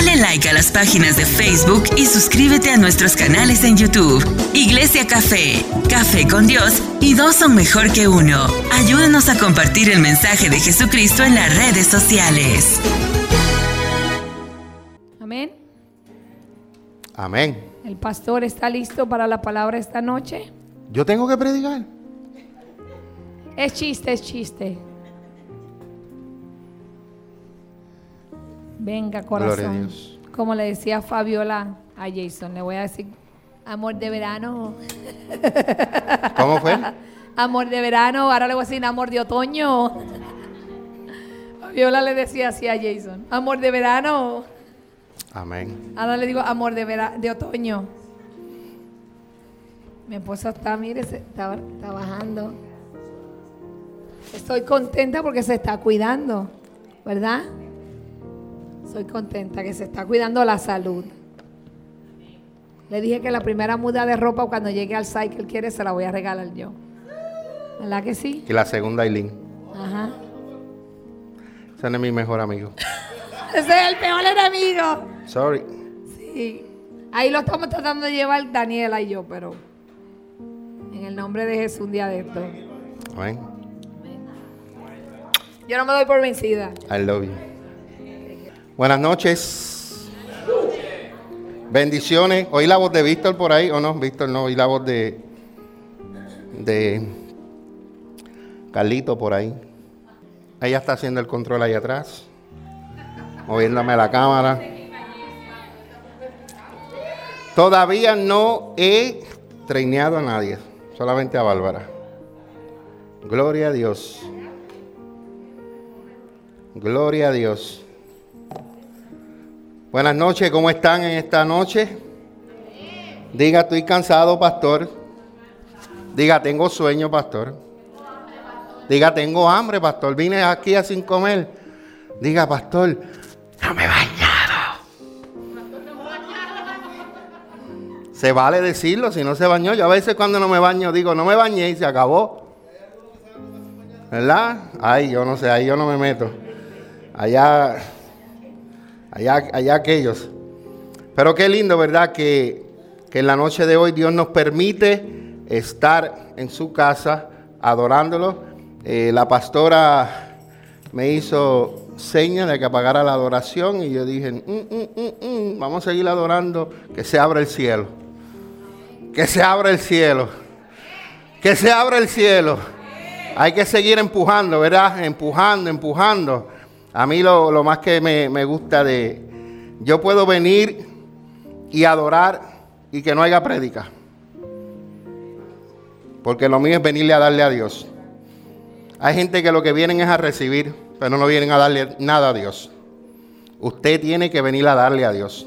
Dale like a las páginas de Facebook y suscríbete a nuestros canales en YouTube. Iglesia Café, Café con Dios y dos son mejor que uno. Ayúdanos a compartir el mensaje de Jesucristo en las redes sociales. Amén. Amén. El pastor está listo para la palabra esta noche. Yo tengo que predicar. Es chiste, es chiste. Venga, a corazón. Dios. Como le decía Fabiola a Jason, le voy a decir amor de verano. ¿Cómo fue? Amor de verano, ahora le voy a decir amor de otoño. Fabiola le decía así a Jason, amor de verano. Amén. Ahora le digo amor de, vera- de otoño. Mi esposa está, mire, se está, está bajando. Estoy contenta porque se está cuidando, ¿verdad? Soy contenta que se está cuidando la salud. Le dije que la primera muda de ropa cuando llegue al site que él quiere se la voy a regalar yo. ¿Verdad que sí? Y la segunda, Aileen. Ajá. Ese no es mi mejor amigo. Ese es el peor enemigo. Sorry. Sí. Ahí lo estamos tratando de llevar Daniela y yo, pero en el nombre de Jesús un día de esto. Amén. Yo no me doy por vencida. I love you. Buenas noches. Bendiciones. ¿Oí la voz de Víctor por ahí o no? Víctor no, oí la voz de. de. Carlito por ahí. Ella está haciendo el control ahí atrás. Moviéndome la cámara. Todavía no he traineado a nadie, solamente a Bárbara. Gloria a Dios. Gloria a Dios. Buenas noches, ¿cómo están en esta noche? Diga, estoy cansado, pastor. Diga, tengo sueño, pastor. Diga, tengo hambre, pastor. Vine aquí a sin comer. Diga, pastor, no me he bañado. Se vale decirlo si no se bañó. Yo a veces cuando no me baño digo, no me bañé y se acabó. ¿Verdad? Ay, yo no sé, ahí yo no me meto. Allá, allá, allá aquellos. Pero qué lindo, ¿verdad? Que, que en la noche de hoy Dios nos permite estar en su casa adorándolo. Eh, la pastora me hizo señas de que apagara la adoración y yo dije, "Mm, mm, mm, vamos a seguir adorando, que se abra el cielo. Que se abra el cielo. Que se abra el cielo. Hay que seguir empujando, ¿verdad? Empujando, empujando. A mí lo, lo más que me, me gusta de... Yo puedo venir y adorar y que no haya prédica. Porque lo mío es venirle a darle a Dios. Hay gente que lo que vienen es a recibir, pero no vienen a darle nada a Dios. Usted tiene que venir a darle a Dios.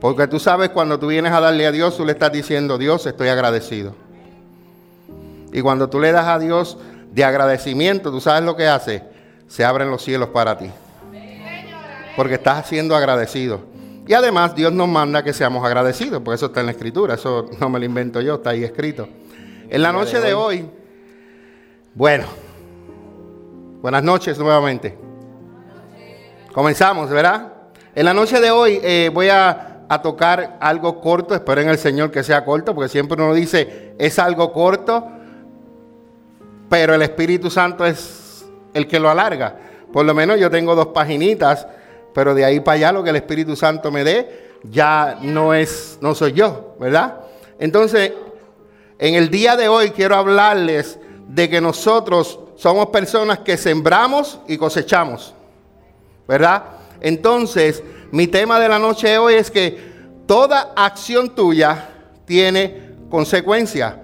Porque tú sabes cuando tú vienes a darle a Dios, tú le estás diciendo, Dios, estoy agradecido. Y cuando tú le das a Dios de agradecimiento, tú sabes lo que hace, se abren los cielos para ti. Porque estás siendo agradecido. Y además Dios nos manda que seamos agradecidos, porque eso está en la escritura, eso no me lo invento yo, está ahí escrito. En la noche de hoy, bueno, buenas noches nuevamente. Comenzamos, ¿verdad? En la noche de hoy eh, voy a, a tocar algo corto, espero en el Señor que sea corto, porque siempre uno dice, es algo corto, pero el Espíritu Santo es el que lo alarga. Por lo menos yo tengo dos paginitas, pero de ahí para allá lo que el Espíritu Santo me dé ya no es, no soy yo, ¿verdad? Entonces, en el día de hoy quiero hablarles de que nosotros somos personas que sembramos y cosechamos, ¿verdad? Entonces, mi tema de la noche de hoy es que toda acción tuya tiene consecuencia.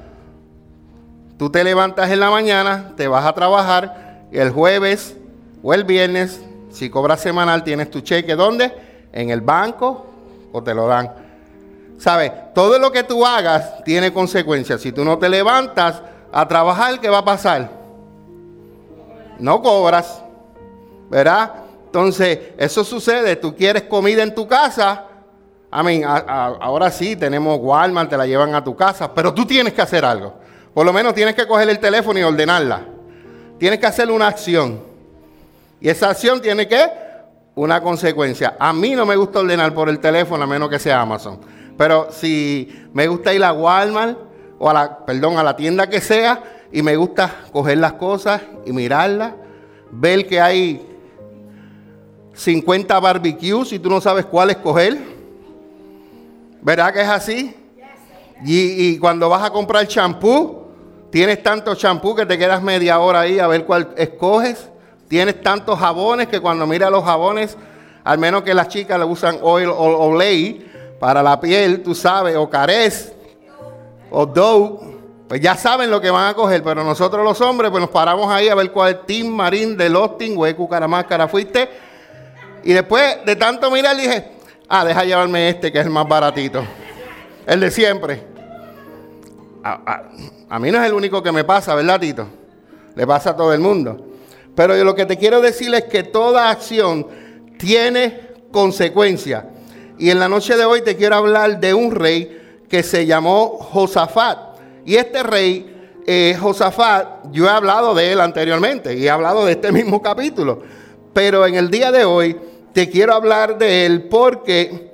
Tú te levantas en la mañana, te vas a trabajar, el jueves o el viernes, si cobras semanal, tienes tu cheque. ¿Dónde? En el banco o te lo dan. ¿Sabes? Todo lo que tú hagas tiene consecuencias. Si tú no te levantas a trabajar, ¿qué va a pasar? No cobras. ¿Verdad? Entonces, eso sucede. Tú quieres comida en tu casa. I mean, a- ahora sí, tenemos Walmart, te la llevan a tu casa, pero tú tienes que hacer algo. Por lo menos tienes que coger el teléfono y ordenarla. Tienes que hacer una acción. Y esa acción tiene que una consecuencia. A mí no me gusta ordenar por el teléfono a menos que sea Amazon. Pero si me gusta ir a Walmart o a la, perdón, a la tienda que sea y me gusta coger las cosas y mirarlas, ver que hay 50 barbecues y tú no sabes cuál escoger. ¿Verdad que es así? Y, y cuando vas a comprar champú, tienes tanto champú que te quedas media hora ahí a ver cuál escoges. Tienes tantos jabones que cuando miras los jabones, al menos que las chicas le usan oil o olay para la piel, tú sabes, o carez, o dough, pues ya saben lo que van a coger, pero nosotros los hombres, pues nos paramos ahí a ver cuál Team Marín de Losting, Hueco, Caramáscara, fuiste. Y después de tanto mirar, dije, ah, deja llevarme este que es el más baratito, el de siempre. A, mí no es el único que me pasa, ¿verdad, Tito? Le pasa a todo el mundo. Pero yo lo que te quiero decir es que toda acción tiene consecuencias. Y en la noche de hoy te quiero hablar de un rey que se llamó Josafat. Y este rey, eh, Josafat, yo he hablado de él anteriormente y he hablado de este mismo capítulo. Pero en el día de hoy te quiero hablar de él porque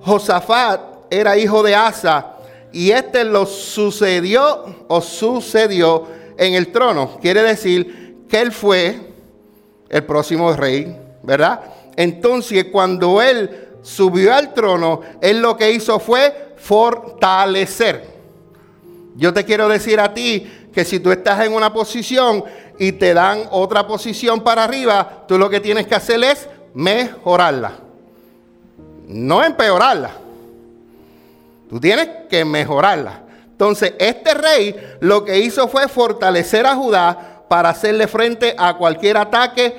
Josafat era hijo de Asa y este lo sucedió o sucedió en el trono. Quiere decir que él fue el próximo rey, ¿verdad? Entonces cuando él subió al trono, él lo que hizo fue fortalecer. Yo te quiero decir a ti que si tú estás en una posición y te dan otra posición para arriba, tú lo que tienes que hacer es mejorarla. No empeorarla. Tú tienes que mejorarla. Entonces, este rey lo que hizo fue fortalecer a Judá para hacerle frente a cualquier ataque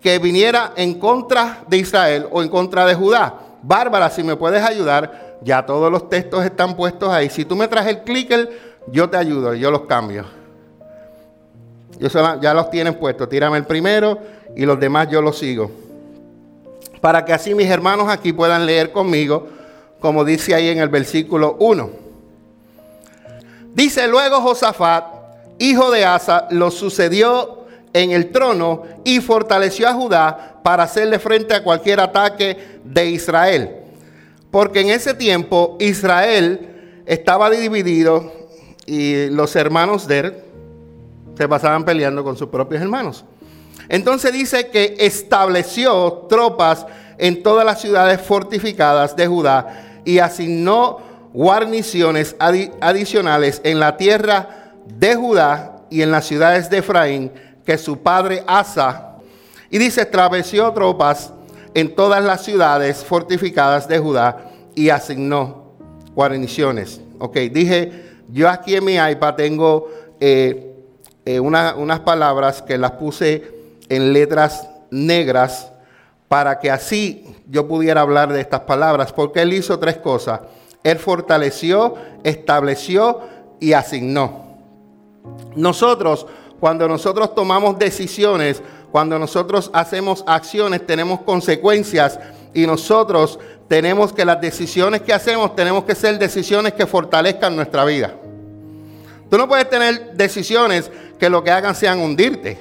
que viniera en contra de Israel o en contra de Judá. Bárbara, si me puedes ayudar, ya todos los textos están puestos ahí. Si tú me traes el clicker, yo te ayudo, yo los cambio. Yo ya los tienen puestos. Tírame el primero y los demás yo los sigo. Para que así mis hermanos aquí puedan leer conmigo, como dice ahí en el versículo 1. Dice luego Josafat, hijo de Asa, lo sucedió en el trono y fortaleció a Judá para hacerle frente a cualquier ataque de Israel. Porque en ese tiempo Israel estaba dividido y los hermanos de él se pasaban peleando con sus propios hermanos. Entonces dice que estableció tropas en todas las ciudades fortificadas de Judá y asignó guarniciones adicionales en la tierra de Judá y en las ciudades de Efraín que su padre Asa. Y dice, estableció tropas en todas las ciudades fortificadas de Judá y asignó guarniciones. Ok, dije, yo aquí en mi iPad tengo eh, eh, unas palabras que las puse en letras negras para que así yo pudiera hablar de estas palabras, porque él hizo tres cosas. Él fortaleció, estableció y asignó. Nosotros, cuando nosotros tomamos decisiones, cuando nosotros hacemos acciones, tenemos consecuencias y nosotros tenemos que las decisiones que hacemos, tenemos que ser decisiones que fortalezcan nuestra vida. Tú no puedes tener decisiones que lo que hagan sean hundirte.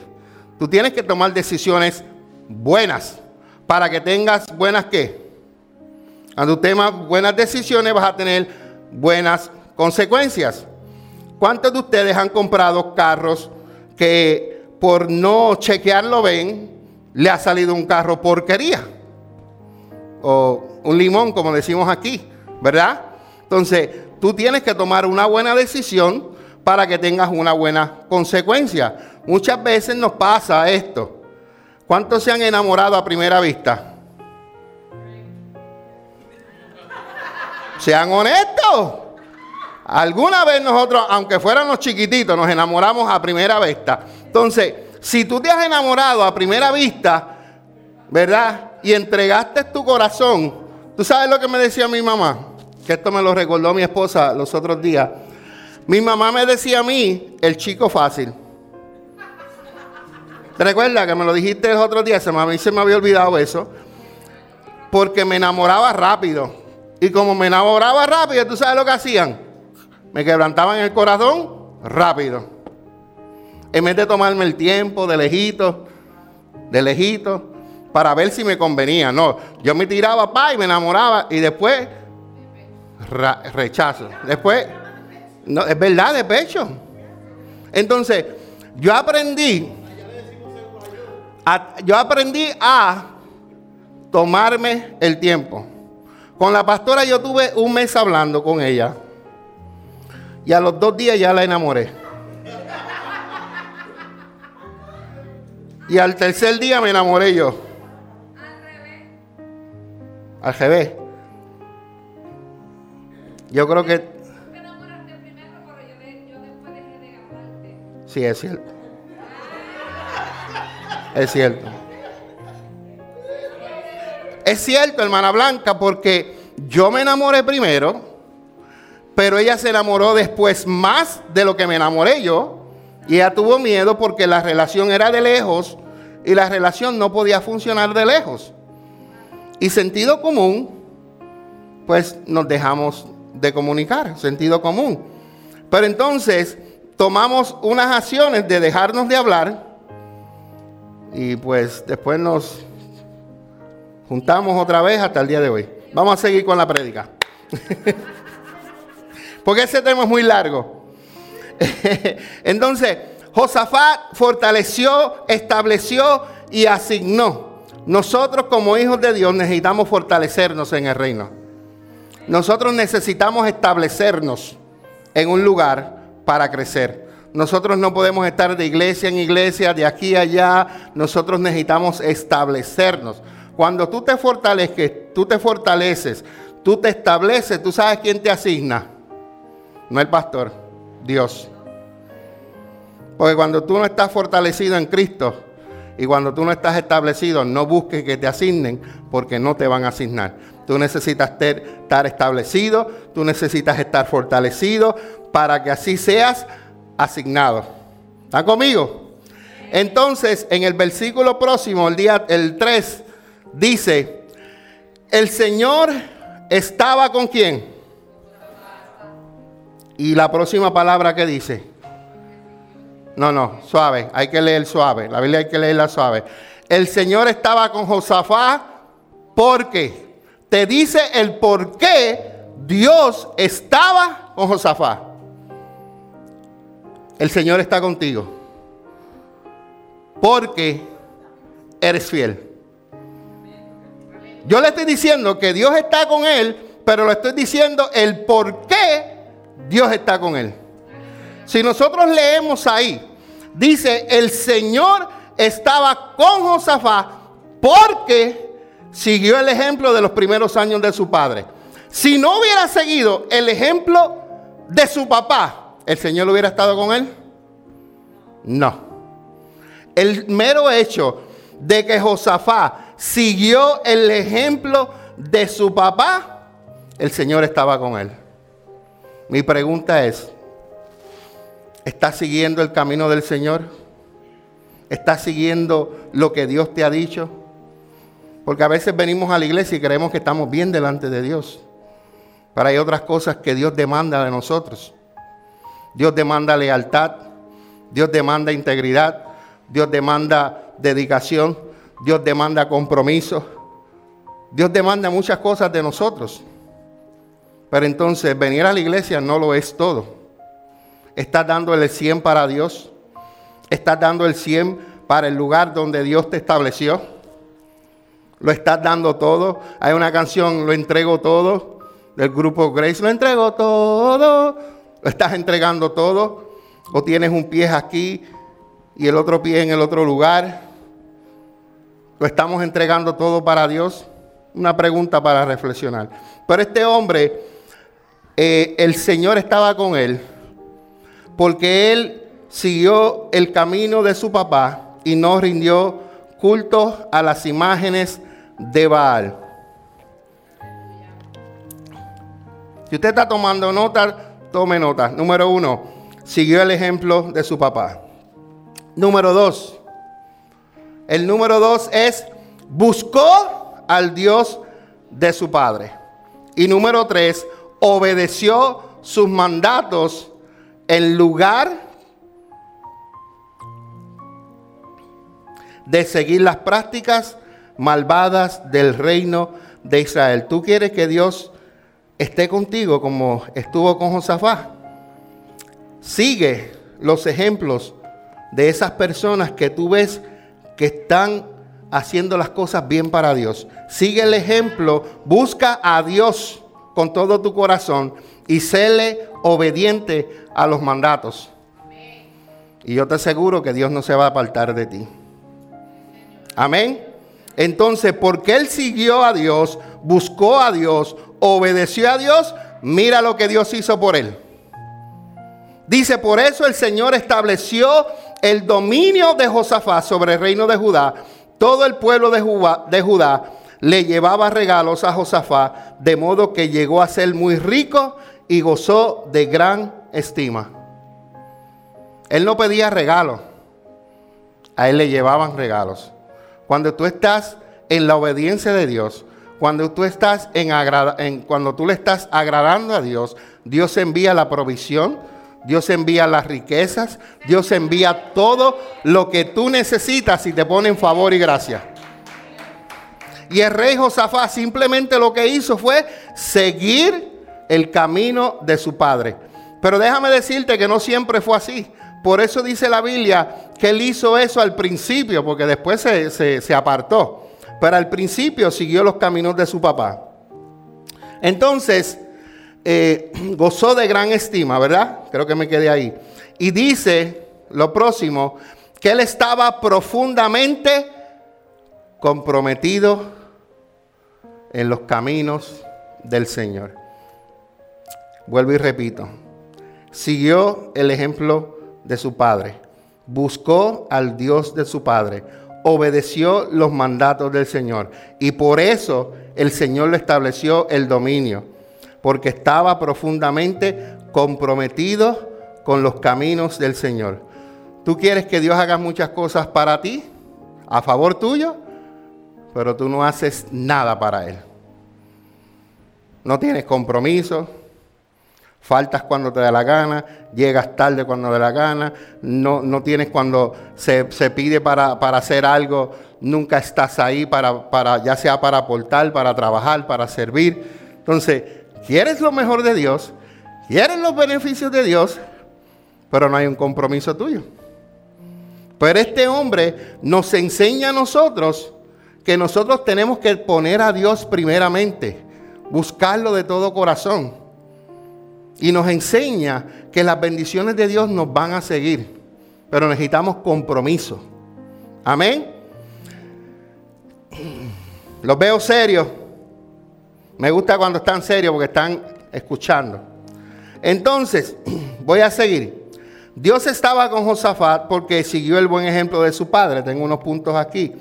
Tú tienes que tomar decisiones buenas para que tengas buenas qué. Cuando tú tomas buenas decisiones vas a tener buenas consecuencias. ¿Cuántos de ustedes han comprado carros que por no chequearlo ven, le ha salido un carro porquería? O un limón, como decimos aquí, ¿verdad? Entonces, tú tienes que tomar una buena decisión para que tengas una buena consecuencia. Muchas veces nos pasa esto. ¿Cuántos se han enamorado a primera vista? Sean honestos. Alguna vez nosotros, aunque fuéramos chiquititos, nos enamoramos a primera vista. Entonces, si tú te has enamorado a primera vista, ¿verdad? Y entregaste tu corazón, ¿tú sabes lo que me decía mi mamá? Que esto me lo recordó mi esposa los otros días. Mi mamá me decía a mí, el chico fácil. ¿Te recuerdas que me lo dijiste los otros días? Se me, a mí se me había olvidado eso. Porque me enamoraba rápido. Y como me enamoraba rápido, ¿tú sabes lo que hacían? me quebrantaban el corazón rápido. En vez de tomarme el tiempo de lejito, de lejito, para ver si me convenía. No, yo me tiraba pa y me enamoraba y después rechazo. Después, no, es verdad, de pecho. Entonces, yo aprendí, yo aprendí a tomarme el tiempo. Con la pastora yo tuve un mes hablando con ella. Y a los dos días ya la enamoré. Y al tercer día me enamoré yo. Al revés. Yo creo que. Sí, es cierto. Es cierto. Es cierto, hermana Blanca, porque yo me enamoré primero, pero ella se enamoró después más de lo que me enamoré yo. Y ella tuvo miedo porque la relación era de lejos y la relación no podía funcionar de lejos. Y sentido común, pues nos dejamos de comunicar, sentido común. Pero entonces tomamos unas acciones de dejarnos de hablar y pues después nos juntamos otra vez hasta el día de hoy. Vamos a seguir con la prédica. Porque ese tema es muy largo. Entonces, Josafat fortaleció, estableció y asignó. Nosotros como hijos de Dios necesitamos fortalecernos en el reino. Nosotros necesitamos establecernos en un lugar para crecer. Nosotros no podemos estar de iglesia en iglesia, de aquí a allá. Nosotros necesitamos establecernos. Cuando tú te fortaleces, tú te fortaleces, tú te estableces, tú sabes quién te asigna. No el pastor, Dios. Porque cuando tú no estás fortalecido en Cristo y cuando tú no estás establecido, no busques que te asignen porque no te van a asignar. Tú necesitas estar establecido, tú necesitas estar fortalecido para que así seas asignado. ¿Están conmigo? Entonces, en el versículo próximo, el día el 3, dice, el Señor estaba con quién. Y la próxima palabra que dice. No, no, suave, hay que leer suave. La Biblia hay que leerla suave. El Señor estaba con Josafá porque te dice el por qué Dios estaba con Josafá. El Señor está contigo. Porque eres fiel. Yo le estoy diciendo que Dios está con él, pero le estoy diciendo el por qué Dios está con él. Si nosotros leemos ahí, dice, el Señor estaba con Josafá porque siguió el ejemplo de los primeros años de su padre. Si no hubiera seguido el ejemplo de su papá, ¿el Señor hubiera estado con él? No. El mero hecho de que Josafá siguió el ejemplo de su papá, el Señor estaba con él. Mi pregunta es, ¿estás siguiendo el camino del Señor? ¿Estás siguiendo lo que Dios te ha dicho? Porque a veces venimos a la iglesia y creemos que estamos bien delante de Dios. Pero hay otras cosas que Dios demanda de nosotros. Dios demanda lealtad, Dios demanda integridad, Dios demanda dedicación, Dios demanda compromiso. Dios demanda muchas cosas de nosotros. Pero entonces venir a la iglesia no lo es todo. Estás dando el 100 para Dios. Estás dando el 100 para el lugar donde Dios te estableció. Lo estás dando todo. Hay una canción, lo entrego todo, del grupo Grace. Lo entrego todo. Lo estás entregando todo. O tienes un pie aquí y el otro pie en el otro lugar. ¿Lo estamos entregando todo para Dios? Una pregunta para reflexionar. Pero este hombre, eh, el Señor estaba con él porque él siguió el camino de su papá y no rindió culto a las imágenes de Baal. Si usted está tomando nota, tome nota. Número uno, siguió el ejemplo de su papá. Número dos, el número dos es buscó al Dios de su padre. Y número tres, obedeció sus mandatos en lugar de seguir las prácticas malvadas del reino de Israel. ¿Tú quieres que Dios esté contigo como estuvo con Josafat? Sigue los ejemplos de esas personas que tú ves que están haciendo las cosas bien para Dios. Sigue el ejemplo, busca a Dios con todo tu corazón y séle obediente a los mandatos. Y yo te aseguro que Dios no se va a apartar de ti. Amén. Entonces, porque él siguió a Dios, buscó a Dios, obedeció a Dios, mira lo que Dios hizo por él. Dice, por eso el Señor estableció el dominio de Josafat sobre el reino de Judá. Todo el pueblo de Judá, le llevaba regalos a Josafat, de modo que llegó a ser muy rico y gozó de gran estima. Él no pedía regalos, a él le llevaban regalos. Cuando tú estás en la obediencia de Dios, cuando tú estás en, cuando tú le estás agradando a Dios, Dios envía la provisión, Dios envía las riquezas, Dios envía todo lo que tú necesitas y te pone en favor y gracia. Y el rey Josafat simplemente lo que hizo fue seguir el camino de su padre. Pero déjame decirte que no siempre fue así. Por eso dice la Biblia que él hizo eso al principio, porque después se, apartó. Pero al principio siguió los caminos de su papá. Entonces, eh, gozó de gran estima, ¿verdad? Creo que me quedé ahí. Y dice lo próximo, que él estaba profundamente comprometido en los caminos del Señor. Vuelvo y repito, siguió el ejemplo de su padre, buscó al Dios de su padre, obedeció los mandatos del Señor y por eso el Señor le estableció el dominio, porque estaba profundamente comprometido con los caminos del Señor. ¿Tú quieres que Dios haga muchas cosas para ti, a favor tuyo? Pero tú no haces nada para Él. No tienes compromiso, Faltas cuando te da la gana, llegas tarde cuando te da la gana, no, no tienes cuando se, pide para, hacer algo, nunca estás ahí para, para, ya sea para aportar, para trabajar, para servir. Entonces, quieres lo mejor de Dios, quieres los beneficios de Dios, pero no hay un compromiso tuyo. Pero este hombre nos enseña a nosotros que nosotros tenemos que poner a Dios primeramente, buscarlo de todo corazón. Y nos enseña que las bendiciones de Dios nos van a seguir. Pero necesitamos compromiso. Amén. Los veo serios. Me gusta cuando están serios porque están escuchando. Entonces, voy a seguir. Dios estaba con Josafat porque siguió el buen ejemplo de su padre. Tengo unos puntos aquí.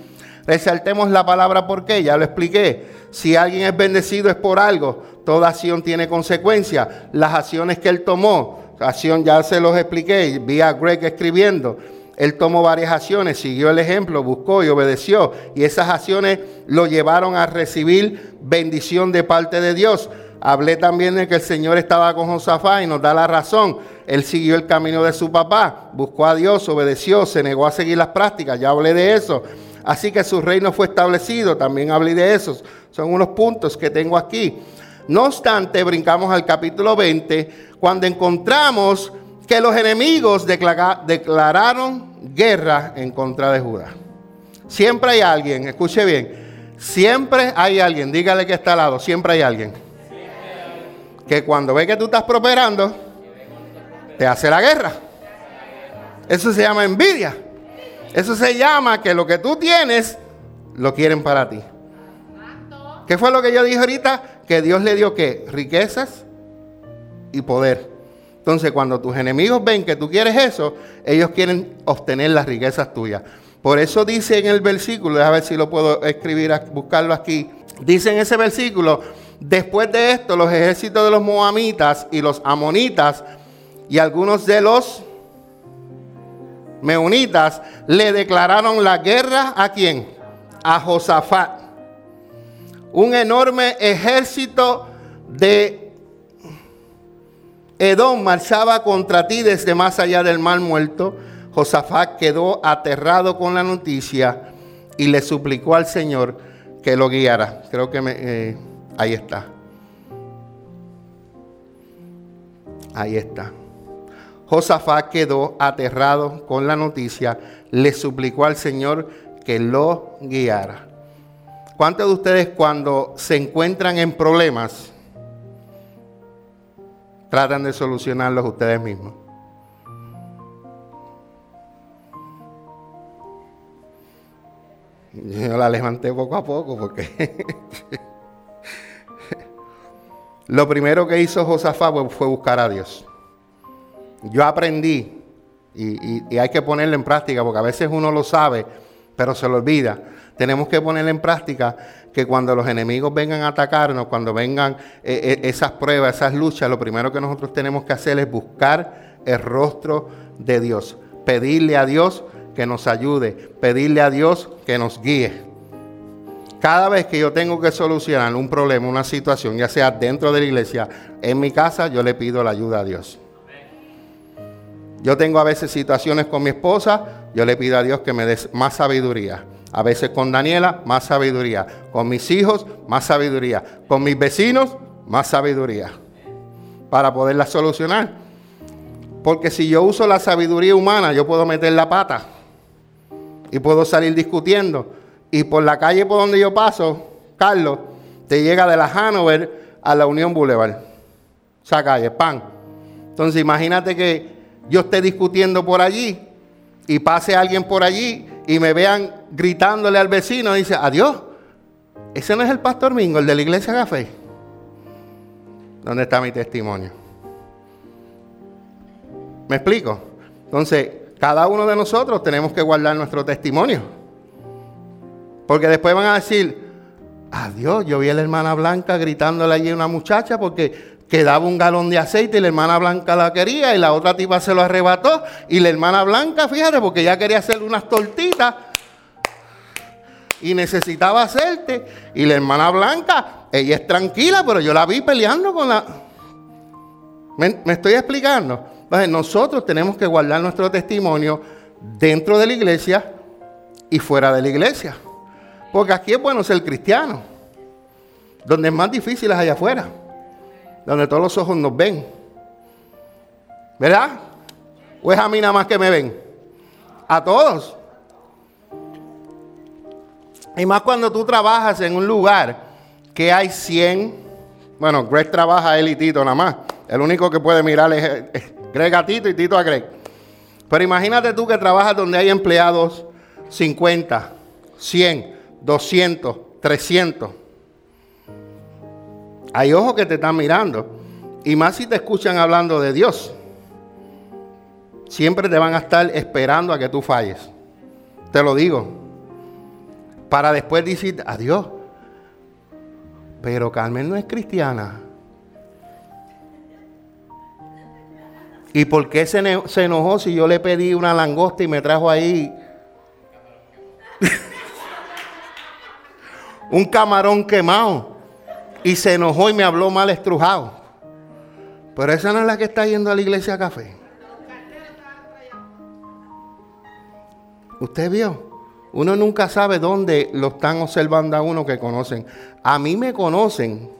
Resaltemos la palabra porque ya lo expliqué. Si alguien es bendecido es por algo. Toda acción tiene consecuencias. Las acciones que él tomó, acción ya se los expliqué, vi a Greg escribiendo. Él tomó varias acciones, siguió el ejemplo, buscó y obedeció. Y esas acciones lo llevaron a recibir bendición de parte de Dios. Hablé también de que el Señor estaba con Josafá y nos da la razón. Él siguió el camino de su papá, buscó a Dios, obedeció, se negó a seguir las prácticas. Ya hablé de eso. Así que su reino fue establecido. También hablé de eso. Son unos puntos que tengo aquí. No obstante, brincamos al capítulo 20, cuando encontramos que los enemigos declararon guerra en contra de Judá. Siempre hay alguien, escuche bien, siempre hay alguien, dígale que está al lado, siempre hay alguien. Que cuando ve que tú estás prosperando, te hace la guerra. Eso se llama envidia. Eso se llama que lo que tú tienes, lo quieren para ti. ¿Qué fue lo que yo dije ahorita? Que Dios le dio qué? Riquezas y poder. Entonces, cuando tus enemigos ven que tú quieres eso, ellos quieren obtener las riquezas tuyas. Por eso dice en el versículo, a ver si lo puedo escribir, buscarlo aquí. Dice en ese versículo, después de esto, los ejércitos de los moamitas y los amonitas y algunos de los meunitas le declararon la guerra a quién? A Josafat un enorme ejército de Edom marchaba contra ti desde más allá del mar muerto. Josafat quedó aterrado con la noticia y le suplicó al Señor que lo guiara. Creo que me, eh, ahí está. Ahí está. Josafat quedó aterrado con la noticia, le suplicó al Señor que lo guiara. ¿Cuántos de ustedes cuando se encuentran en problemas tratan de solucionarlos ustedes mismos? Yo la levanté poco a poco porque lo primero que hizo Josafat fue buscar a Dios. Yo aprendí, y, hay que ponerlo en práctica, porque a veces uno lo sabe, pero se lo olvida. Tenemos que ponerlo en práctica que cuando los enemigos vengan a atacarnos, cuando vengan eh, eh, esas pruebas, esas luchas, lo primero que nosotros tenemos que hacer es buscar el rostro de Dios. Pedirle a Dios que nos ayude, pedirle a Dios que nos guíe. Cada vez que yo tengo que solucionar un problema, una situación, ya sea dentro de la iglesia, en mi casa, yo le pido la ayuda a Dios. Yo tengo a veces situaciones con mi esposa, yo le pido a Dios que me dé más sabiduría. A veces con Daniela, más sabiduría. Con mis hijos, más sabiduría. Con mis vecinos, más sabiduría. Para poderla solucionar. Porque si yo uso la sabiduría humana, yo puedo meter la pata. Y puedo salir discutiendo. Y por la calle por donde yo paso, Carlos, te llega de la Hanover a la Unión Boulevard. Esa calle, pan. Entonces imagínate que yo esté discutiendo por allí y pase alguien por allí y me vean gritándole al vecino dice, adiós, ese no es el pastor Mingo, el de la iglesia Café. ¿Dónde está mi testimonio? ¿Me explico? Entonces, cada uno de nosotros tenemos que guardar nuestro testimonio. Porque después van a decir, adiós, yo vi a la hermana Blanca gritándole allí a una muchacha porque que daba un galón de aceite y la hermana Blanca la quería y la otra tipa se lo arrebató y la hermana Blanca, fíjate, porque ya quería hacer unas tortitas y necesitaba hacerte y la hermana Blanca, ella es tranquila, pero yo la vi peleando con la... ¿Me, estoy explicando? nosotros tenemos que guardar nuestro testimonio dentro de la iglesia y fuera de la iglesia. Porque aquí es bueno ser cristiano. Donde es más difícil es allá afuera donde todos los ojos nos ven. ¿Verdad? ¿O es a mí nada más que me ven? A todos. Y más cuando tú trabajas en un lugar que hay 100, bueno, Greg trabaja él y Tito nada más. El único que puede mirar es, Greg a Tito y Tito a Greg. Pero imagínate tú que trabajas donde hay empleados 50, 100, 200, 300. Hay ojos que te están mirando. Y más si te escuchan hablando de Dios. Siempre te van a estar esperando a que tú falles. Te lo digo. Para después decir adiós. Pero Carmen no es cristiana. ¿Y por qué se, se enojó si yo le pedí una langosta y me trajo ahí un camarón quemado? Y se enojó y me habló mal estrujado. Pero esa no es la que está yendo a la iglesia café. Usted vio. Uno nunca sabe dónde lo están observando a uno que conocen. A mí me conocen.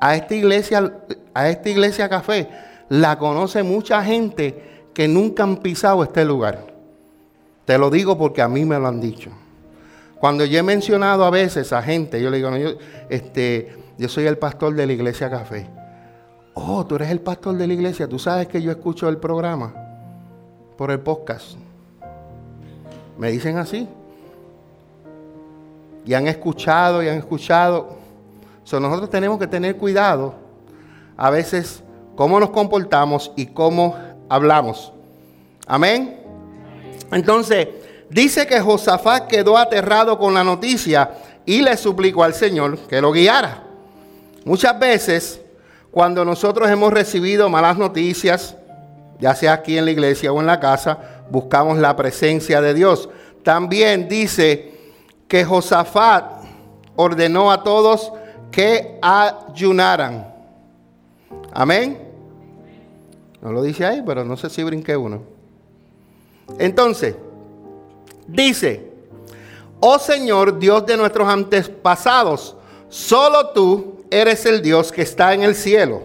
A esta iglesia, a esta iglesia café, la conoce mucha gente que nunca han pisado este lugar. Te lo digo porque a mí me lo han dicho. Cuando yo he mencionado a veces a gente, yo le digo, yo, este, yo soy el pastor de la iglesia Café. Oh, tú eres el pastor de la iglesia. Tú sabes que yo escucho el programa por el podcast. Me dicen así. Y han escuchado y han escuchado. nosotros tenemos que tener cuidado a veces cómo nos comportamos y cómo hablamos. Amén. Entonces, Dice que Josafat quedó aterrado con la noticia y le suplicó al Señor que lo guiara. Muchas veces, cuando nosotros hemos recibido malas noticias, ya sea aquí en la iglesia o en la casa, buscamos la presencia de Dios. También dice que Josafat ordenó a todos que ayunaran. Amén. No lo dice ahí, pero no sé si brinqué uno. Entonces, Dice, oh Señor, Dios de nuestros antepasados, solo tú eres el Dios que está en el cielo.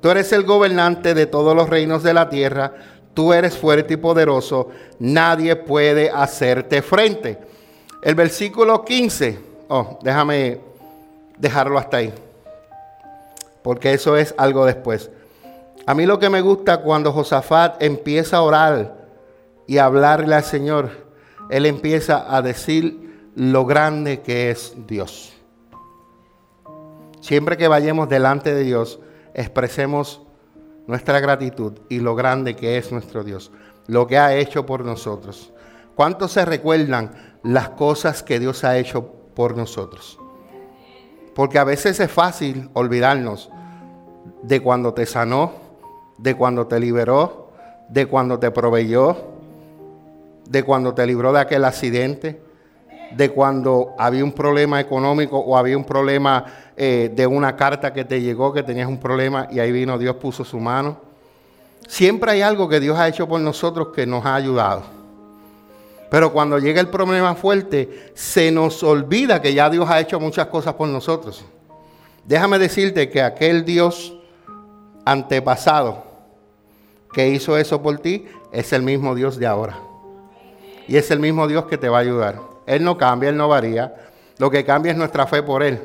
Tú eres el gobernante de todos los reinos de la tierra. Tú eres fuerte y poderoso. Nadie puede hacerte frente. El versículo 15. Oh, déjame dejarlo hasta ahí. Porque eso es algo después. A mí lo que me gusta cuando Josafat empieza a orar y a hablarle al Señor, él empieza a decir lo grande que es Dios. Siempre que vayamos delante de Dios, expresemos nuestra gratitud y lo grande que es nuestro Dios, lo que ha hecho por nosotros. ¿Cuántos se recuerdan las cosas que Dios ha hecho por nosotros? Porque a veces es fácil olvidarnos de cuando te sanó, de cuando te liberó, de cuando te proveyó, de cuando te libró de aquel accidente, de cuando había un problema económico o había un problema eh, de una carta que te llegó, que tenías un problema y ahí vino Dios, puso su mano. Siempre hay algo que Dios ha hecho por nosotros que nos ha ayudado. Pero cuando llega el problema fuerte, se nos olvida que ya Dios ha hecho muchas cosas por nosotros. Déjame decirte que aquel Dios antepasado que hizo eso por ti es el mismo Dios de ahora. Y es el mismo Dios que te va a ayudar. Él no cambia, Él no varía. Lo que cambia es nuestra fe por Él.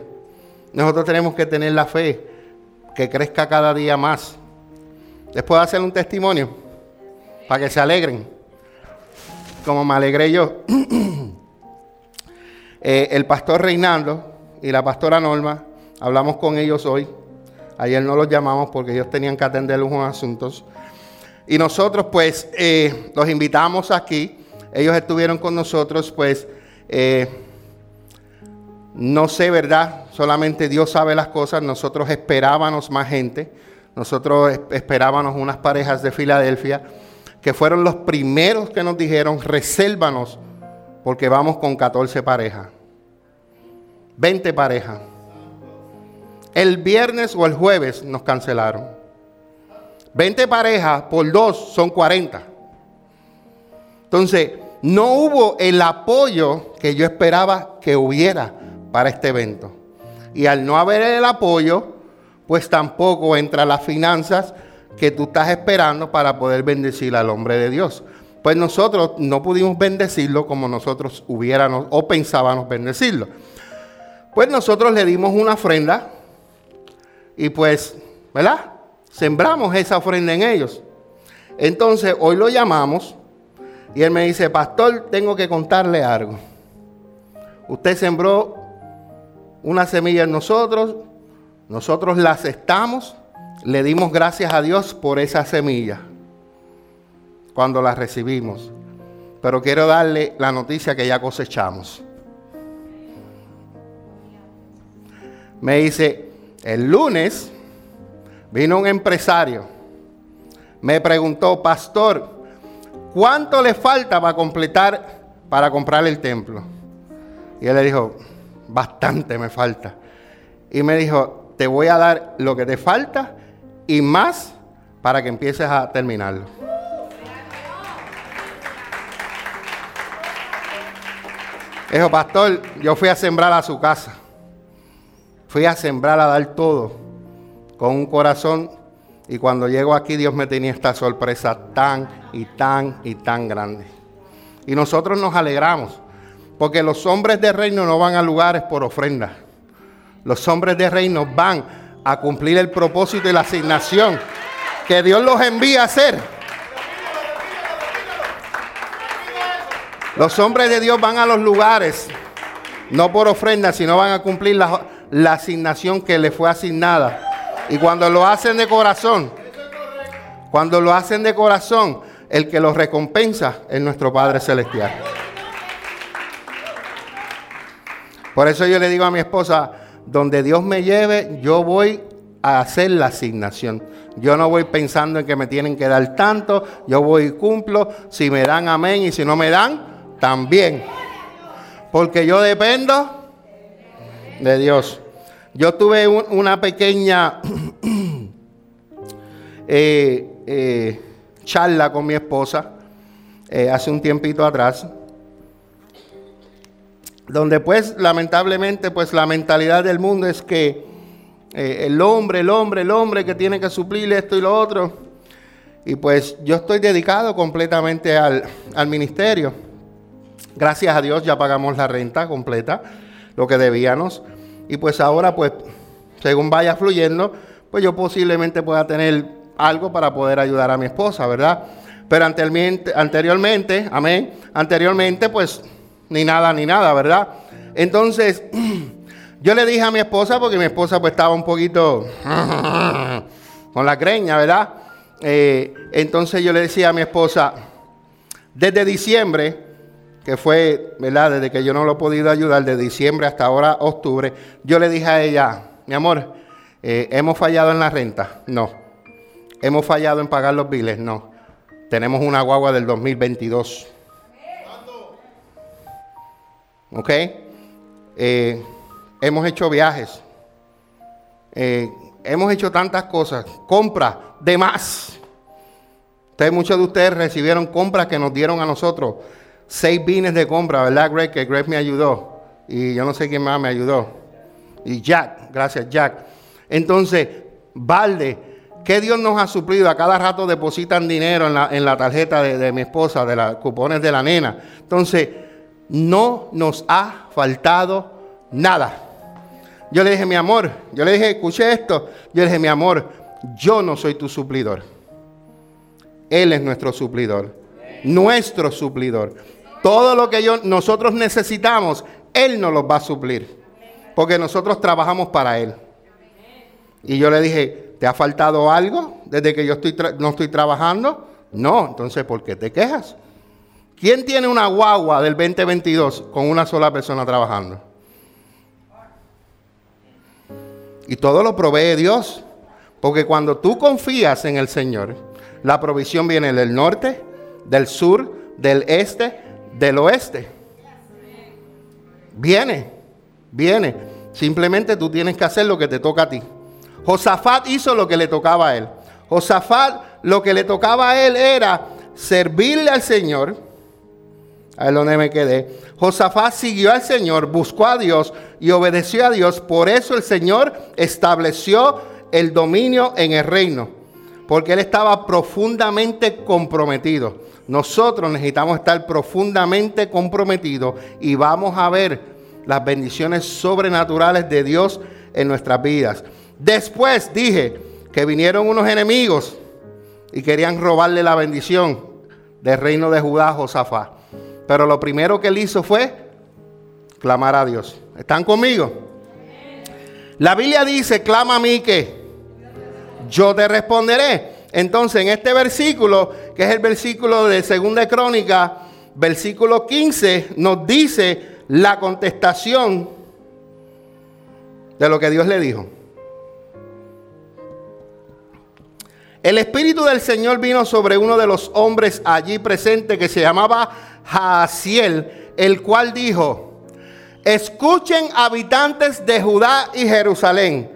Nosotros tenemos que tener la fe que crezca cada día más. ¿Les puedo hacer un testimonio? Para que se alegren. Como me alegré yo. Eh, el pastor Reinaldo y la pastora Norma, hablamos con ellos hoy. Ayer no los llamamos porque ellos tenían que atender unos asuntos. Y nosotros pues eh, los invitamos aquí. Ellos estuvieron con nosotros pues eh, no sé, ¿verdad? Solamente Dios sabe las cosas. Nosotros esperábamos más gente. Nosotros esperábamos unas parejas de Filadelfia que fueron los primeros que nos dijeron, resérvanos porque vamos con 14 parejas. 20 parejas. El viernes o el jueves nos cancelaron. 20 parejas por dos son 40. Entonces, no hubo el apoyo que yo esperaba que hubiera para este evento. Y al no haber el apoyo, pues tampoco entra las finanzas que tú estás esperando para poder bendecir al hombre de Dios. Pues nosotros no pudimos bendecirlo como nosotros hubiéramos o pensábamos bendecirlo. Pues nosotros le dimos una ofrenda y pues, ¿verdad? Sembramos esa ofrenda en ellos. Entonces, hoy lo llamamos y él me dice, pastor, tengo que contarle algo. Usted sembró una semilla en nosotros, nosotros la aceptamos, le dimos gracias a Dios por esa semilla cuando la recibimos. Pero quiero darle la noticia que ya cosechamos. Me dice, el lunes vino un empresario, me preguntó, pastor, ¿cuánto le falta para completar, para comprar el templo? Y él le dijo, bastante me falta. Y me dijo, te voy a dar lo que te falta y más para que empieces a terminarlo. Dijo, pastor, yo fui a sembrar a su casa. Fui a sembrar, a dar todo, con un corazón y cuando llego aquí, Dios me tenía esta sorpresa tan y tan y tan grande. Y nosotros nos alegramos, porque los hombres de reino no van a lugares por ofrenda. Los hombres de reino van a cumplir el propósito y la asignación que Dios los envía a hacer. Los hombres de Dios van a los lugares, no por ofrenda, sino van a cumplir la, la asignación que les fue asignada. Y cuando lo hacen de corazón, cuando lo hacen de corazón, el que los recompensa es nuestro Padre Celestial. Por eso yo le digo a mi esposa, donde Dios me lleve, yo voy a hacer la asignación. Yo no voy pensando en que me tienen que dar tanto, yo voy y cumplo, si me dan amén y si no me dan, también. Porque yo dependo de Dios. Yo tuve una pequeña eh, eh, charla con mi esposa eh, hace un tiempito atrás. donde pues lamentablemente pues la mentalidad del mundo es que el hombre, el hombre, el hombre que tiene que suplir esto y lo otro. Y pues yo estoy dedicado completamente al, al ministerio. Gracias a Dios ya pagamos la renta completa, lo que debíamos. Y pues ahora pues según vaya fluyendo, pues yo posiblemente pueda tener algo para poder ayudar a mi esposa, ¿verdad? Pero anteriormente, anteriormente, amén, anteriormente pues ni nada, ni nada, ¿verdad? Entonces, yo le dije a mi esposa, porque mi esposa pues estaba un poquito con la greña, ¿verdad? Eh, entonces yo le decía a mi esposa, desde diciembre, que fue, ¿verdad? Desde que yo no lo he podido ayudar, de diciembre hasta ahora, octubre, yo le dije a ella, mi amor, eh, ¿hemos fallado en la renta? No. ¿Hemos fallado en pagar los biles? No. Tenemos una guagua del 2022. ¿Ok? Eh, hemos hecho viajes. Eh, hemos hecho tantas cosas. Compras de más. Ustedes, muchos de ustedes recibieron compras que nos dieron a nosotros. Seis bines de compra, ¿verdad, Greg? Que Greg me ayudó. Y yo no sé quién más me ayudó. Y Jack, gracias, Jack. Entonces, balde, ¿qué Dios nos ha suplido? A cada rato depositan dinero en la, tarjeta de, de, mi esposa, de los cupones de la nena. Entonces, no nos ha faltado nada. Yo le dije, mi amor, yo le dije, escuche esto. Yo le dije, mi amor, yo no soy tu suplidor. Él es nuestro suplidor. Nuestro suplidor. Todo lo que yo, nosotros necesitamos, Él nos lo va a suplir. Porque nosotros trabajamos para Él. Y yo le dije, ¿te ha faltado algo desde que yo estoy no estoy trabajando? No, entonces, ¿por qué te quejas? ¿Quién tiene una guagua del 2022 con una sola persona trabajando? Y todo lo provee Dios. Porque cuando tú confías en el Señor, la provisión viene del norte, del sur, del este, del oeste. Viene, viene. Simplemente tú tienes que hacer lo que te toca a ti. Josafat hizo lo que le tocaba a él. Josafat lo que le tocaba a él era servirle al Señor Ahí es donde me quedé. Josafat siguió al Señor, buscó a Dios y obedeció a Dios. Por eso el Señor estableció el dominio en el reino. Porque él estaba profundamente comprometido. Nosotros necesitamos estar profundamente comprometidos y vamos a ver las bendiciones sobrenaturales de Dios en nuestras vidas. Después dije que vinieron unos enemigos y querían robarle la bendición del reino de Judá a Josafat. Pero lo primero que él hizo fue clamar a Dios. ¿Están conmigo? La Biblia dice, clama a mí que yo te responderé. Entonces, en este versículo, que es el versículo de Segunda Crónica, versículo 15, nos dice la contestación de lo que Dios le dijo. El Espíritu del Señor vino sobre uno de los hombres allí presentes que se llamaba Jaasiel, el cual dijo, escuchen habitantes de Judá y Jerusalén,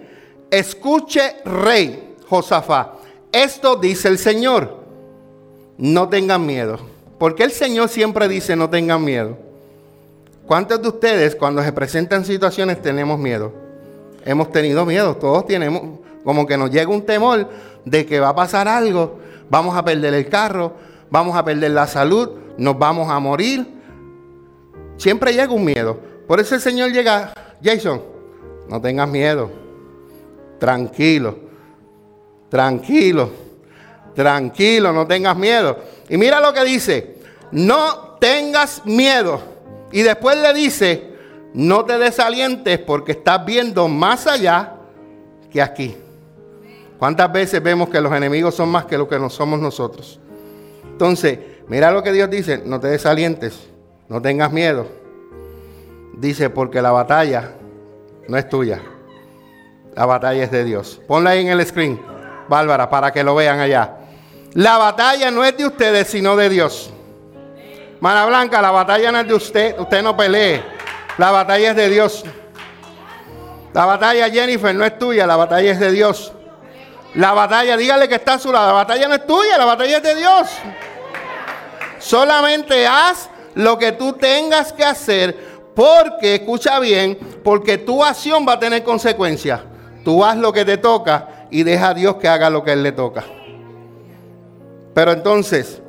escuche rey Josafá, esto dice el Señor, no tengan miedo, porque el Señor siempre dice no tengan miedo. ¿Cuántos de ustedes cuando se presentan situaciones tenemos miedo? Hemos tenido miedo, todos tenemos, como que nos llega un temor de que va a pasar algo, vamos a perder el carro, vamos a perder la salud, nos vamos a morir. Siempre llega un miedo. Por eso el Señor llega, Jason, no tengas miedo. Tranquilo, tranquilo, tranquilo, no tengas miedo. Y mira lo que dice, no tengas miedo. Y después le dice, no te desalientes porque estás viendo más allá que aquí. ¿Cuántas veces vemos que los enemigos son más que lo que no somos nosotros? Entonces, Mira lo que Dios dice, no te desalientes, no tengas miedo. Dice, porque la batalla no es tuya, la batalla es de Dios. Ponla ahí en el screen, Bárbara, para que lo vean allá. La batalla no es de ustedes, sino de Dios. Mana Blanca, la batalla no es de usted, usted no pelee. La batalla es de Dios. La batalla, Jennifer, no es tuya, la batalla es de Dios. La batalla, dígale que está a su lado, la batalla no es tuya, la batalla es de Dios. Solamente haz lo que tú tengas que hacer Porque, escucha bien, porque tu acción va a tener consecuencias. Tú haz lo que te toca y deja a Dios que haga lo que Él le toca. Pero entonces,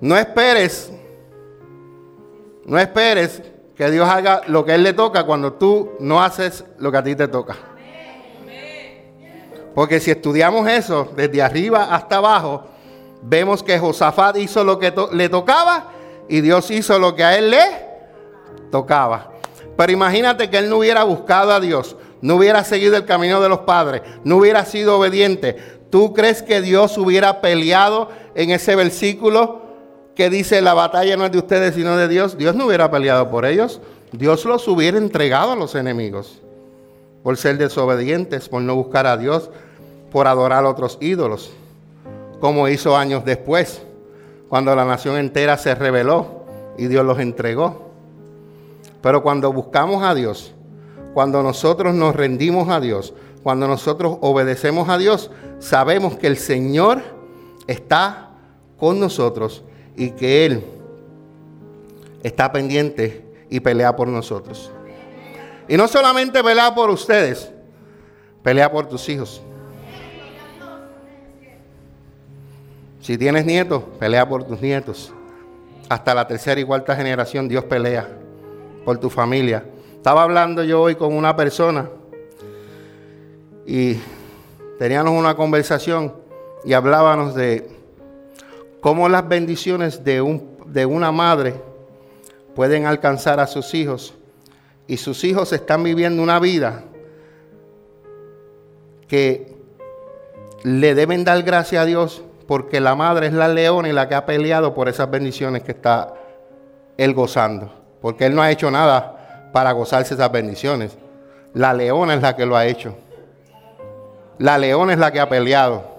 no esperes, no esperes que Dios haga lo que Él le toca cuando tú no haces lo que a ti te toca. Porque si estudiamos eso desde arriba hasta abajo, vemos que Josafat hizo lo que le tocaba y Dios hizo lo que a él le tocaba. Pero imagínate que él no hubiera buscado a Dios, no hubiera seguido el camino de los padres, no hubiera sido obediente. ¿Tú crees que Dios hubiera peleado en ese versículo que dice la batalla no es de ustedes sino de Dios? Dios no hubiera peleado por ellos. Dios los hubiera entregado a los enemigos por ser desobedientes, por no buscar a Dios, por adorar a otros ídolos, como hizo años después, cuando la nación entera se rebeló y Dios los entregó. Pero cuando buscamos a Dios, cuando nosotros nos rendimos a Dios, cuando nosotros obedecemos a Dios, sabemos que el Señor está con nosotros y que Él está pendiente y pelea por nosotros. Y no solamente pelea por ustedes, pelea por tus hijos. Si tienes nietos, pelea por tus nietos. Hasta la tercera y cuarta generación Dios pelea por tu familia. Estaba hablando yo hoy con una persona y teníamos una conversación y hablábamos de cómo las bendiciones de, un, de una madre pueden alcanzar a sus hijos y sus hijos están viviendo una vida que le deben dar gracias a Dios porque la madre es la leona y la que ha peleado por esas bendiciones que está él gozando. Porque él no ha hecho nada para gozarse esas bendiciones. La leona es la que lo ha hecho. La leona es la que ha peleado.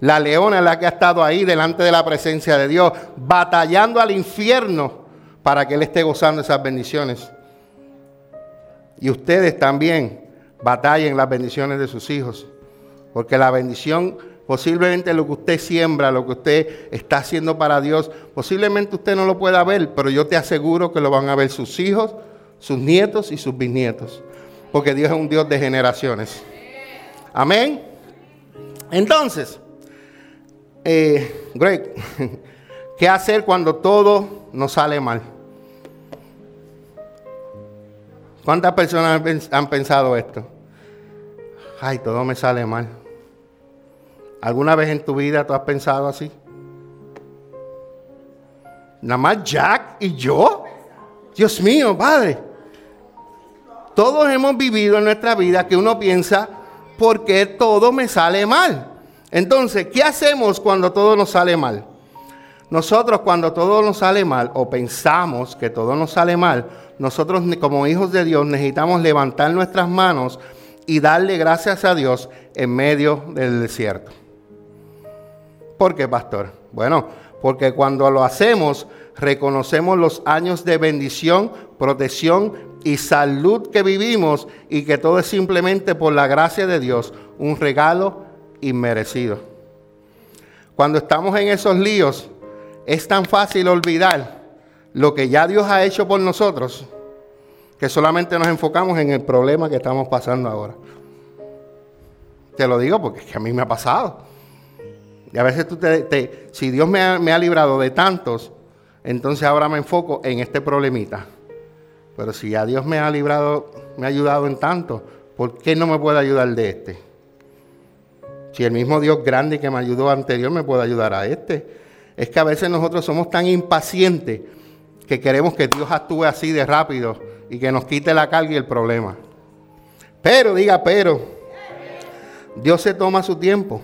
La leona es la que ha estado ahí delante de la presencia de Dios, batallando al infierno para que Él esté gozando esas bendiciones. Y ustedes también batallen las bendiciones de sus hijos, porque la bendición Posiblemente lo que usted siembra, lo que usted está haciendo para Dios, posiblemente usted no lo pueda ver, pero yo te aseguro que lo van a ver sus hijos, sus nietos y sus bisnietos. Porque Dios es un Dios de generaciones. Amén. Entonces, eh, Greg, ¿qué hacer cuando todo nos sale mal? ¿Cuántas personas han pensado esto? Ay, todo me sale mal. ¿Alguna vez en tu vida tú has pensado así? Nada más Jack y yo. Dios mío, Padre. Todos hemos vivido en nuestra vida que uno piensa, ¿por qué todo me sale mal? Entonces, ¿qué hacemos cuando todo nos sale mal? Nosotros cuando todo nos sale mal o pensamos que todo nos sale mal, nosotros como hijos de Dios necesitamos levantar nuestras manos y darle gracias a Dios en medio del desierto. ¿Por qué, pastor? Bueno, porque cuando lo hacemos, reconocemos los años de bendición, protección y salud que vivimos y que todo es simplemente por la gracia de Dios, un regalo inmerecido. Cuando estamos en esos líos, es tan fácil olvidar lo que ya Dios ha hecho por nosotros, que solamente nos enfocamos en el problema que estamos pasando ahora. Te lo digo porque es que a mí me ha pasado. Y a veces tú te, si Dios me ha, librado de tantos, entonces ahora me enfoco en este problemita. Pero si ya Dios me ha librado, me ha ayudado en tanto, ¿por qué no me puede ayudar de este? Si el mismo Dios grande que me ayudó anterior me puede ayudar a este. Es que a veces nosotros somos tan impacientes que queremos que Dios actúe así de rápido y que nos quite la carga y el problema. Pero, diga, pero, Dios se toma su tiempo.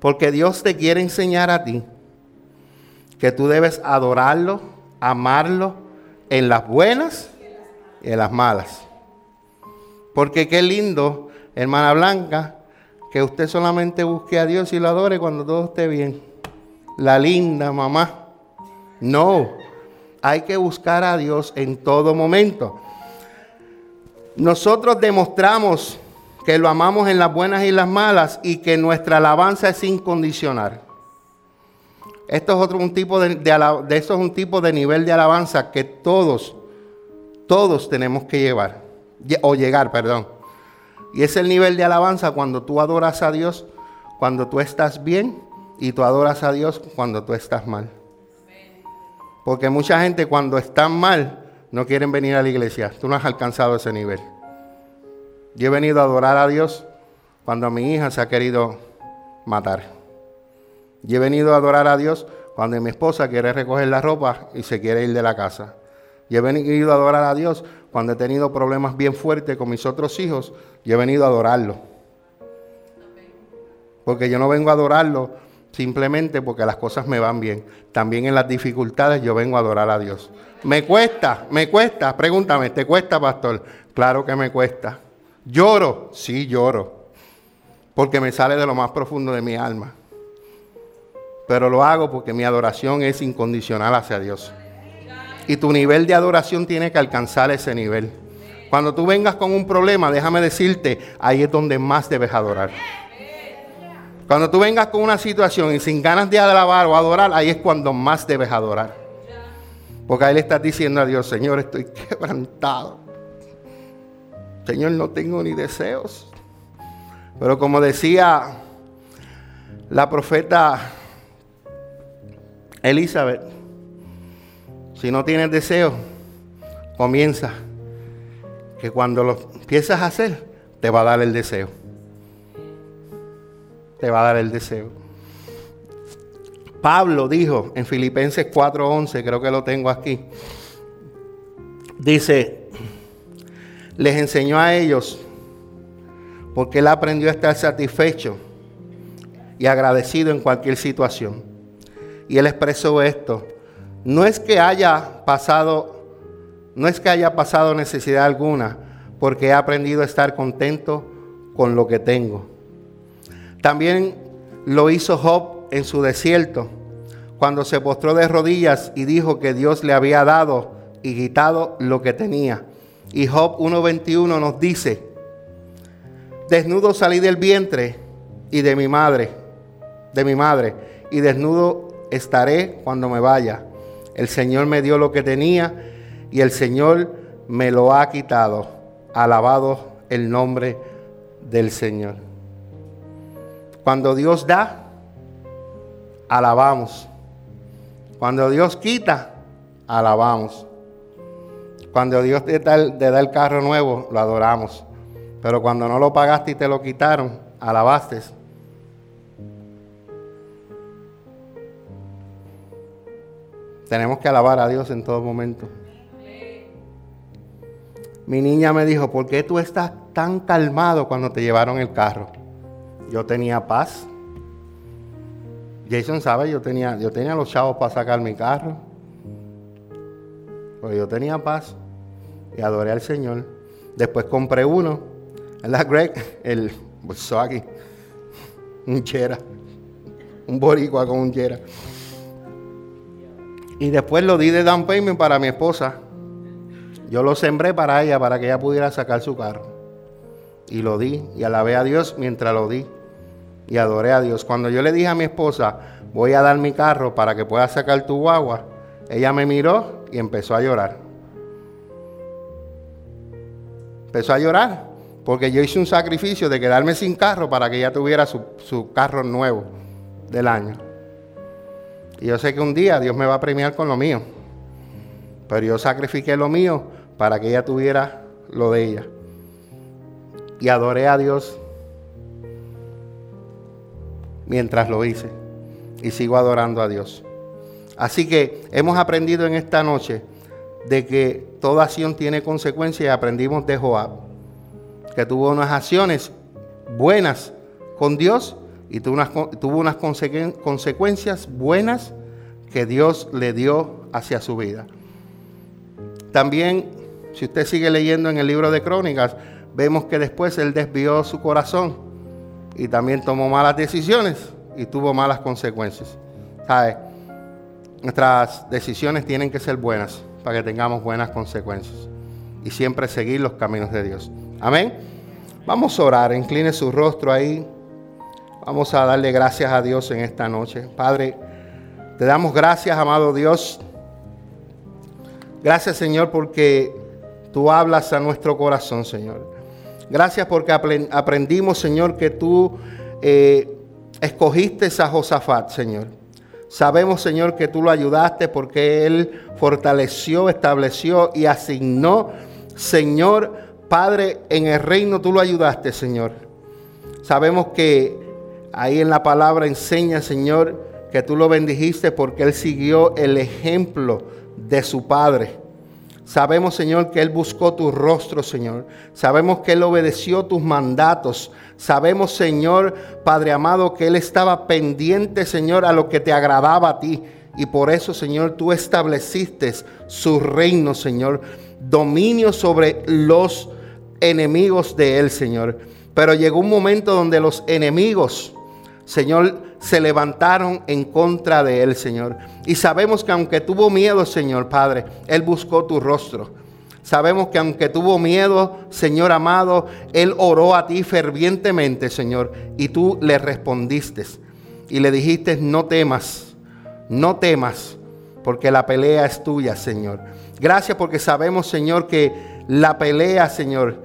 Porque Dios te quiere enseñar a ti que tú debes adorarlo, amarlo en las buenas y en las malas. Porque qué lindo, hermana Blanca, que usted solamente busque a Dios y lo adore cuando todo esté bien. La linda mamá. No, hay que buscar a Dios en todo momento. Nosotros demostramos que lo amamos en las buenas y las malas y que nuestra alabanza es incondicional. Esto es otro un tipo de, eso es un tipo de nivel de alabanza que todos Todos tenemos que llevar, o llegar, perdón. Y es el nivel de alabanza cuando tú adoras a Dios, cuando tú estás bien, y tú adoras a Dios cuando tú estás mal. Porque mucha gente cuando están mal no quieren venir a la iglesia. Tú no has alcanzado ese nivel. Yo he venido a adorar a Dios cuando mi hija se ha querido matar. Yo he venido a adorar a Dios cuando mi esposa quiere recoger la ropa y se quiere ir de la casa. Yo he venido a adorar a Dios cuando he tenido problemas bien fuertes con mis otros hijos. Yo he venido a adorarlo. Porque yo no vengo a adorarlo simplemente porque las cosas me van bien. También en las dificultades yo vengo a adorar a Dios. Me cuesta, me cuesta. Pregúntame, ¿te cuesta, pastor? Claro que me cuesta. ¿Lloro? Sí, lloro. Porque me sale de lo más profundo de mi alma. Pero lo hago porque mi adoración es incondicional hacia Dios. Y tu nivel de adoración tiene que alcanzar ese nivel. Cuando tú vengas con un problema, déjame decirte, ahí es donde más debes adorar. Cuando tú vengas con una situación y sin ganas de alabar o adorar, ahí es cuando más debes adorar. Porque ahí le estás diciendo a Dios, Señor, estoy quebrantado. Señor, no tengo ni deseos. Pero como decía la profeta Elizabeth, si no tienes deseo, comienza. Que cuando lo empiezas a hacer, te va a dar el deseo te va a dar el deseo. Pablo dijo en Filipenses 4:11, creo que lo tengo aquí, dice, les enseñó a ellos, porque él aprendió a estar satisfecho y agradecido en cualquier situación. Y él expresó esto, no es que haya pasado, no es que haya pasado necesidad alguna, porque he aprendido a estar contento con lo que tengo. También lo hizo Job en su desierto, cuando se postró de rodillas y dijo que Dios le había dado y quitado lo que tenía. Y Job 1.21 nos dice, desnudo salí del vientre y de mi madre, de mi madre, y desnudo estaré cuando me vaya. El Señor me dio lo que tenía y el Señor me lo ha quitado. Alabado el nombre del Señor. Cuando Dios da, alabamos. Cuando Dios quita, alabamos. Cuando Dios te da, el, carro nuevo, lo adoramos. Pero cuando no lo pagaste y te lo quitaron, alabaste. Tenemos que alabar a Dios en todo momento. Mi niña me dijo, ¿por qué tú estás tan calmado cuando te llevaron el carro? yo tenía paz. Jason sabe, yo tenía, yo tenía los chavos para sacar mi carro. Pero yo tenía paz y adoré al Señor. Después compré uno, ¿verdad, Greg? El aquí, un chera, un boricua con un chera. Y después lo di de down payment para mi esposa. Yo lo sembré para ella, para que ella pudiera sacar su carro. Y lo di, y alabé a Dios mientras lo di y adoré a Dios. Cuando yo le dije a mi esposa, voy a dar mi carro para que pueda sacar tu guagua, ella me miró y empezó a llorar. Empezó a llorar porque yo hice un sacrificio de quedarme sin carro para que ella tuviera su, su carro nuevo del año. Y yo sé que un día Dios me va a premiar con lo mío. Pero yo sacrifiqué lo mío para que ella tuviera lo de ella. Y adoré a Dios mientras lo hice y sigo adorando a Dios. Así que hemos aprendido en esta noche de que toda acción tiene consecuencias y aprendimos de Joab, que tuvo unas acciones buenas con Dios y tuvo unas, tuvo unas consecuencias buenas que Dios le dio hacia su vida. También, si usted sigue leyendo en el libro de Crónicas, vemos que después él desvió su corazón y también tomó malas decisiones y tuvo malas consecuencias. ¿Sabe? Nuestras decisiones tienen que ser buenas para que tengamos buenas consecuencias y siempre seguir los caminos de Dios. Amén. Vamos a orar, incline su rostro ahí. Vamos a darle gracias a Dios en esta noche. Padre, te damos gracias, amado Dios. Gracias, Señor, porque tú hablas a nuestro corazón, Señor. Gracias porque aprendimos, Señor, que tú eh, escogiste a Josafat, Señor. Sabemos, Señor, que tú lo ayudaste porque Él fortaleció, estableció y asignó, Señor, Padre, en el reino tú lo ayudaste, Señor. Sabemos que ahí en la palabra enseña, Señor, que tú lo bendijiste porque Él siguió el ejemplo de su Padre. Sabemos, Señor, que Él buscó tu rostro, Señor. Sabemos que Él obedeció tus mandatos. Sabemos, Señor, Padre amado, que Él estaba pendiente, Señor, a lo que te agradaba a ti. Y por eso, Señor, tú estableciste su reino, Señor. Dominio sobre los enemigos de Él, Señor. Pero llegó un momento donde los enemigos, Señor, se levantaron en contra de él, Señor. Y sabemos que aunque tuvo miedo, Señor Padre, él buscó tu rostro. Sabemos que aunque tuvo miedo, Señor amado, él oró a ti fervientemente, Señor, y tú le respondiste. Y le dijiste, no temas, no temas, porque la pelea es tuya, Señor. Gracias porque sabemos, Señor, que la pelea, Señor,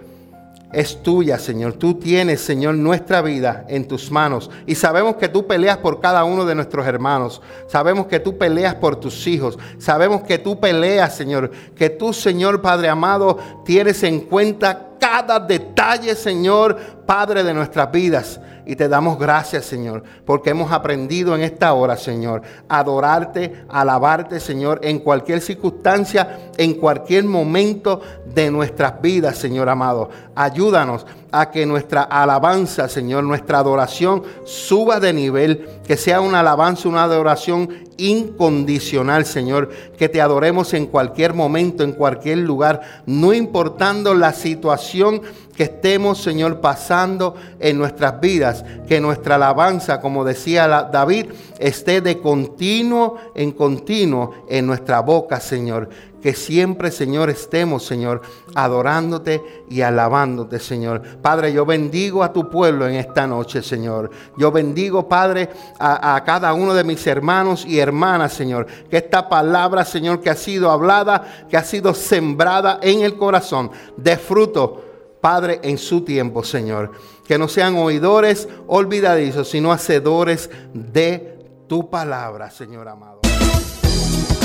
es tuya, Señor. Tú tienes, Señor, nuestra vida en tus manos. Y sabemos que tú peleas por cada uno de nuestros hermanos. Sabemos que tú peleas por tus hijos. Sabemos que tú peleas, Señor. Que tú, Señor Padre amado, tienes en cuenta cada detalle, Señor, Padre de nuestras vidas. Y te damos gracias, Señor, porque hemos aprendido en esta hora, Señor, adorarte, alabarte, Señor, en cualquier circunstancia, en cualquier momento de nuestras vidas, Señor amado. Ayúdanos a que nuestra alabanza, Señor, nuestra adoración suba de nivel, que sea una alabanza, una adoración incondicional, Señor, que te adoremos en cualquier momento, en cualquier lugar, no importando la situación que estemos, Señor, pasando en nuestras vidas, que nuestra alabanza, como decía David, esté de continuo en continuo en nuestra boca, Señor. Que siempre, Señor, estemos, Señor, adorándote y alabándote, Señor. Padre, yo bendigo a tu pueblo en esta noche, Señor. Yo bendigo, Padre, a, cada uno de mis hermanos y hermanas, Señor. Que esta palabra, Señor, que ha sido hablada, que ha sido sembrada en el corazón, de fruto, Padre, en su tiempo, Señor. Que no sean oidores olvidadizos, sino hacedores de tu palabra, Señor amado.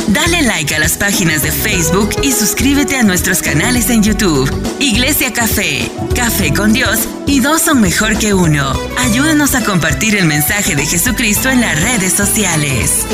Dale like a las páginas de Facebook y suscríbete a nuestros canales en YouTube. Iglesia Café, Café con Dios y dos son mejor que uno. Ayúdanos a compartir el mensaje de Jesucristo en las redes sociales.